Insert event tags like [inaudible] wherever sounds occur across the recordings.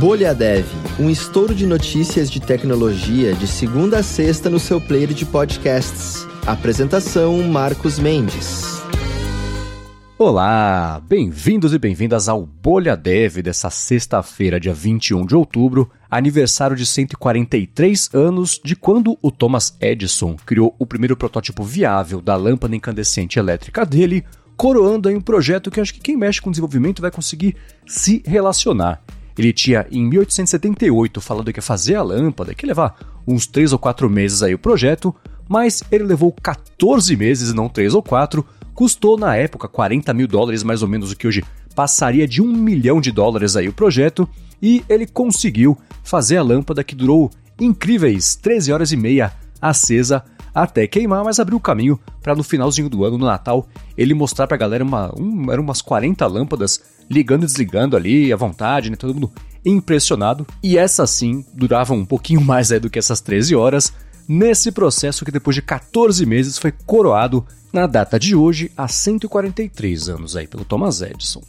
Bolha Dev, um estouro de notícias de tecnologia de segunda a sexta no seu player de podcasts. Apresentação Marcos Mendes. Olá, bem-vindos e bem-vindas ao Bolha Dev dessa sexta-feira, dia 21 de outubro, aniversário de 143 anos de quando o Thomas Edison criou o primeiro protótipo viável da lâmpada incandescente elétrica dele, coroando aí um projeto que acho que quem mexe com desenvolvimento vai conseguir se relacionar. Ele tinha, em 1878, falado que ia fazer a lâmpada, que ia levar uns 3 ou 4 meses aí o projeto, mas ele levou 14 meses, não 3 ou 4, custou na época 40 mil dólares, mais ou menos o que hoje passaria de um milhão de dólares aí o projeto, e ele conseguiu fazer a lâmpada que durou incríveis 13 horas e meia acesa até queimar, mas abriu o caminho para no finalzinho do ano, no Natal, ele mostrar para a galera uma, um, eram umas 40 lâmpadas ligando e desligando ali à vontade, né? Todo mundo impressionado. E essa sim durava um pouquinho [laughs] mais aí do que essas 13 horas. Nesse processo que depois de 14 meses foi coroado na data de hoje, há 143 anos aí pelo Thomas Edison.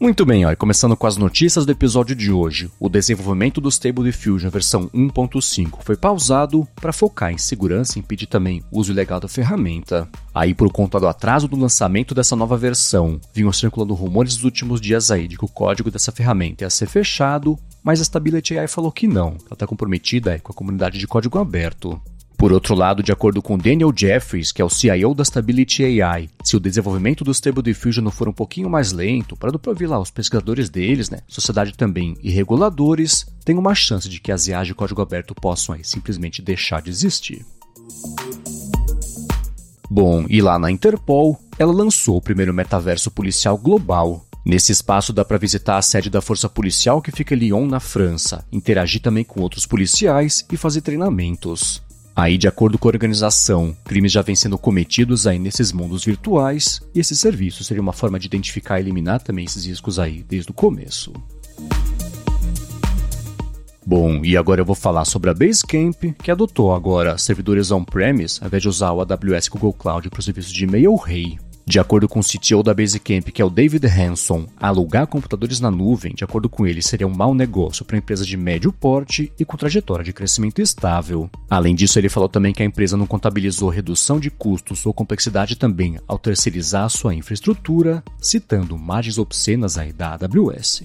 Muito bem, ó, começando com as notícias do episódio de hoje. O desenvolvimento do Stable Diffusion versão 1.5 foi pausado para focar em segurança e impedir também o uso ilegal da ferramenta. Aí, por conta do atraso do lançamento dessa nova versão, vinham circulando rumores dos últimos dias aí de que o código dessa ferramenta ia ser fechado, mas a Stability AI falou que não, ela está comprometida com a comunidade de código aberto. Por outro lado, de acordo com Daniel Jeffries, que é o CIO da Stability AI, se o desenvolvimento do Stable Diffusion não for um pouquinho mais lento, para ouvir lá os pesquisadores deles, né, sociedade também e reguladores, tem uma chance de que as IAs de código aberto possam aí, simplesmente deixar de existir. Bom, e lá na Interpol, ela lançou o primeiro metaverso policial global. Nesse espaço dá para visitar a sede da força policial que fica em Lyon, na França, interagir também com outros policiais e fazer treinamentos. Aí, de acordo com a organização, crimes já vêm sendo cometidos aí nesses mundos virtuais, e esse serviço seria uma forma de identificar e eliminar também esses riscos aí desde o começo. Bom, e agora eu vou falar sobre a Basecamp, que adotou agora servidores on-premise, ao invés de usar o AWS Google Cloud para o serviço de e-mail rei. De acordo com o CTO da Basecamp, que é o David Hanson, alugar computadores na nuvem, de acordo com ele, seria um mau negócio para empresas de médio porte e com trajetória de crescimento estável. Além disso, ele falou também que a empresa não contabilizou redução de custos ou complexidade também ao terceirizar sua infraestrutura, citando margens obscenas aí da AWS.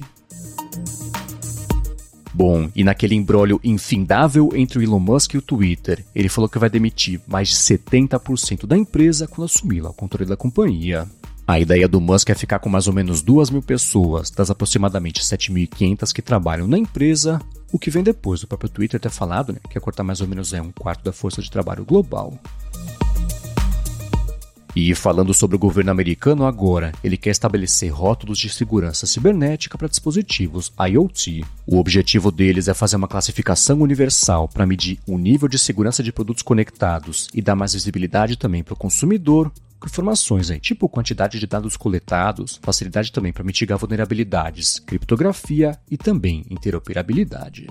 Bom, e naquele embrólio infindável entre o Elon Musk e o Twitter, ele falou que vai demitir mais de 70% da empresa quando assumir o controle da companhia. A ideia do Musk é ficar com mais ou menos 2 mil pessoas, das aproximadamente 7.500 que trabalham na empresa, o que vem depois do próprio Twitter ter falado né, que ia cortar mais ou menos é, um quarto da força de trabalho global. E falando sobre o governo americano agora, ele quer estabelecer rótulos de segurança cibernética para dispositivos IoT. O objetivo deles é fazer uma classificação universal para medir o nível de segurança de produtos conectados e dar mais visibilidade também para o consumidor, com informações aí, tipo quantidade de dados coletados, facilidade também para mitigar vulnerabilidades, criptografia e também interoperabilidade.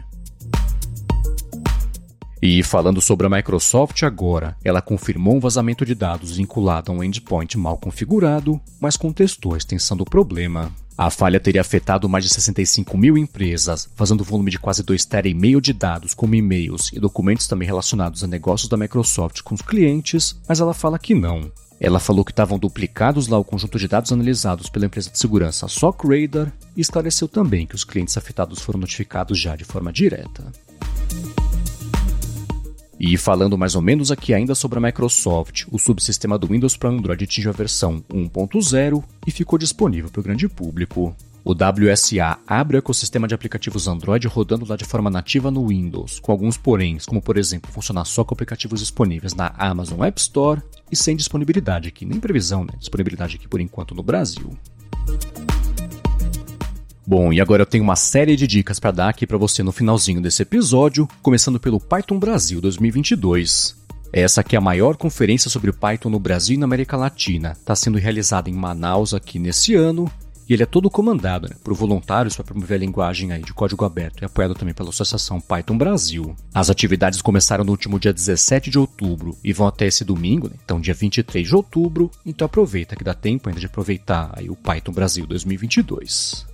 E falando sobre a Microsoft agora, ela confirmou um vazamento de dados vinculado a um endpoint mal configurado, mas contestou a extensão do problema. A falha teria afetado mais de 65 mil empresas, vazando volume de quase 2 TB e meio de dados, como e-mails e documentos também relacionados a negócios da Microsoft com os clientes, mas ela fala que não. Ela falou que estavam duplicados lá o conjunto de dados analisados pela empresa de segurança SOC Radar e esclareceu também que os clientes afetados foram notificados já de forma direta. E falando mais ou menos aqui ainda sobre a Microsoft, o subsistema do Windows para Android atingiu a versão 1.0 e ficou disponível para o grande público. O WSA abre o ecossistema de aplicativos Android rodando lá de forma nativa no Windows, com alguns poréns, como por exemplo funcionar só com aplicativos disponíveis na Amazon App Store e sem disponibilidade aqui, nem previsão, né? Disponibilidade aqui por enquanto no Brasil. Bom, e agora eu tenho uma série de dicas para dar aqui para você no finalzinho desse episódio, começando pelo Python Brasil 2022. Essa aqui é a maior conferência sobre Python no Brasil e na América Latina. Está sendo realizada em Manaus aqui nesse ano e ele é todo comandado né, por voluntários para promover a linguagem aí de código aberto e apoiado também pela Associação Python Brasil. As atividades começaram no último dia 17 de outubro e vão até esse domingo, né, então dia 23 de outubro, então aproveita que dá tempo ainda de aproveitar aí o Python Brasil 2022.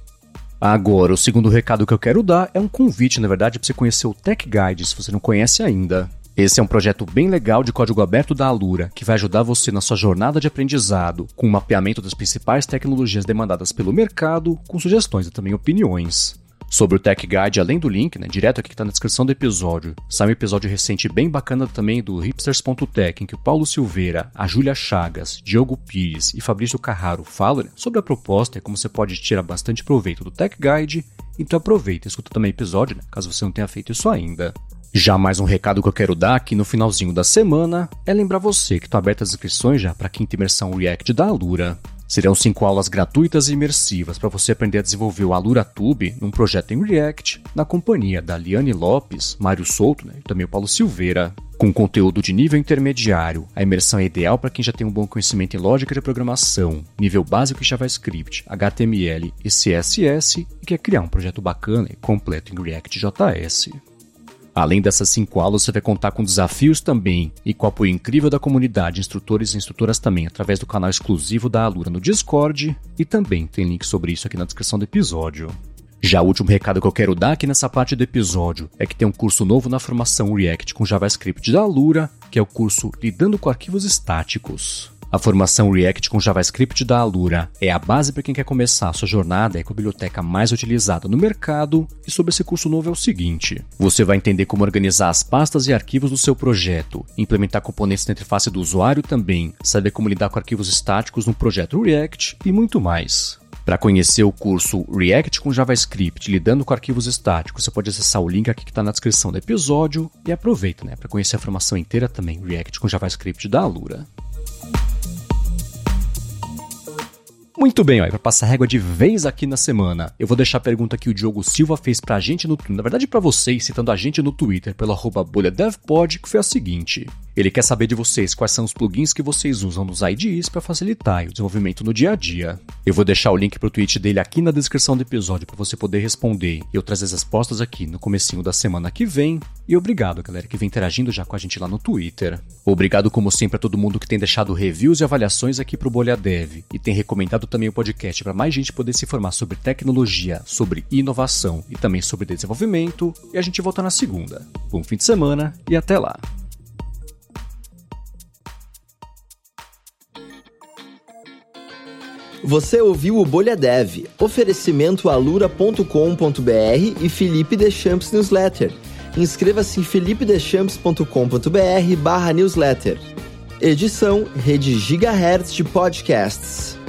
Agora, o segundo recado que eu quero dar é um convite, na verdade, para você conhecer o Tech Guide, se você não conhece ainda. Esse é um projeto bem legal de código aberto da Alura, que vai ajudar você na sua jornada de aprendizado, com um mapeamento das principais tecnologias demandadas pelo mercado, com sugestões e também opiniões. Sobre o Tech Guide, além do link, né, direto aqui que está na descrição do episódio, sai um episódio recente bem bacana também do hipsters.tech, em que o Paulo Silveira, a Júlia Chagas, Diogo Pires e Fabrício Carraro falam né, sobre a proposta e como você pode tirar bastante proveito do Tech Guide. Então aproveita e escuta também o episódio, né, caso você não tenha feito isso ainda. Já mais um recado que eu quero dar aqui no finalzinho da semana é lembrar você que estão abertas as inscrições já para a quinta imersão React da Alura. Serão cinco aulas gratuitas e imersivas para você aprender a desenvolver o AluraTube num projeto em React, na companhia da Liane Lopes, Mário Souto né, e também o Paulo Silveira. Com conteúdo de nível intermediário, a imersão é ideal para quem já tem um bom conhecimento em lógica de programação, nível básico em JavaScript, HTML e CSS e quer criar um projeto bacana e completo em React.js. Além dessas cinco aulas, você vai contar com desafios também e com o apoio incrível da comunidade, instrutores e instrutoras também, através do canal exclusivo da Alura no Discord e também tem link sobre isso aqui na descrição do episódio. Já o último recado que eu quero dar aqui nessa parte do episódio é que tem um curso novo na formação React com JavaScript da Alura, que é o curso Lidando com Arquivos Estáticos. A formação React com JavaScript da Alura é a base para quem quer começar a sua jornada com a biblioteca mais utilizada no mercado. E sobre esse curso novo é o seguinte: você vai entender como organizar as pastas e arquivos do seu projeto, implementar componentes na interface do usuário também, saber como lidar com arquivos estáticos no projeto React e muito mais. Para conhecer o curso React com JavaScript lidando com arquivos estáticos, você pode acessar o link aqui que está na descrição do episódio e aproveita né, para conhecer a formação inteira também React com JavaScript da Alura. Muito bem, para passar régua de vez aqui na semana, eu vou deixar a pergunta que o Diogo Silva fez pra gente no na verdade para vocês, citando a gente no Twitter pelo arroba bolhadevpod, que foi a seguinte. Ele quer saber de vocês quais são os plugins que vocês usam nos IDEs para facilitar o desenvolvimento no dia a dia. Eu vou deixar o link para o tweet dele aqui na descrição do episódio para você poder responder e eu trazer as respostas aqui no comecinho da semana que vem. E obrigado, galera, que vem interagindo já com a gente lá no Twitter. Obrigado, como sempre, a todo mundo que tem deixado reviews e avaliações aqui pro Bolha Dev e tem recomendado também o podcast para mais gente poder se informar sobre tecnologia, sobre inovação e também sobre desenvolvimento. E a gente volta na segunda. Bom fim de semana e até lá! Você ouviu o Bolha Dev, oferecimento alura.com.br e Felipe Deschamps Newsletter. Inscreva-se em felipedeschamps.com.br barra newsletter. Edição Rede Gigahertz de Podcasts.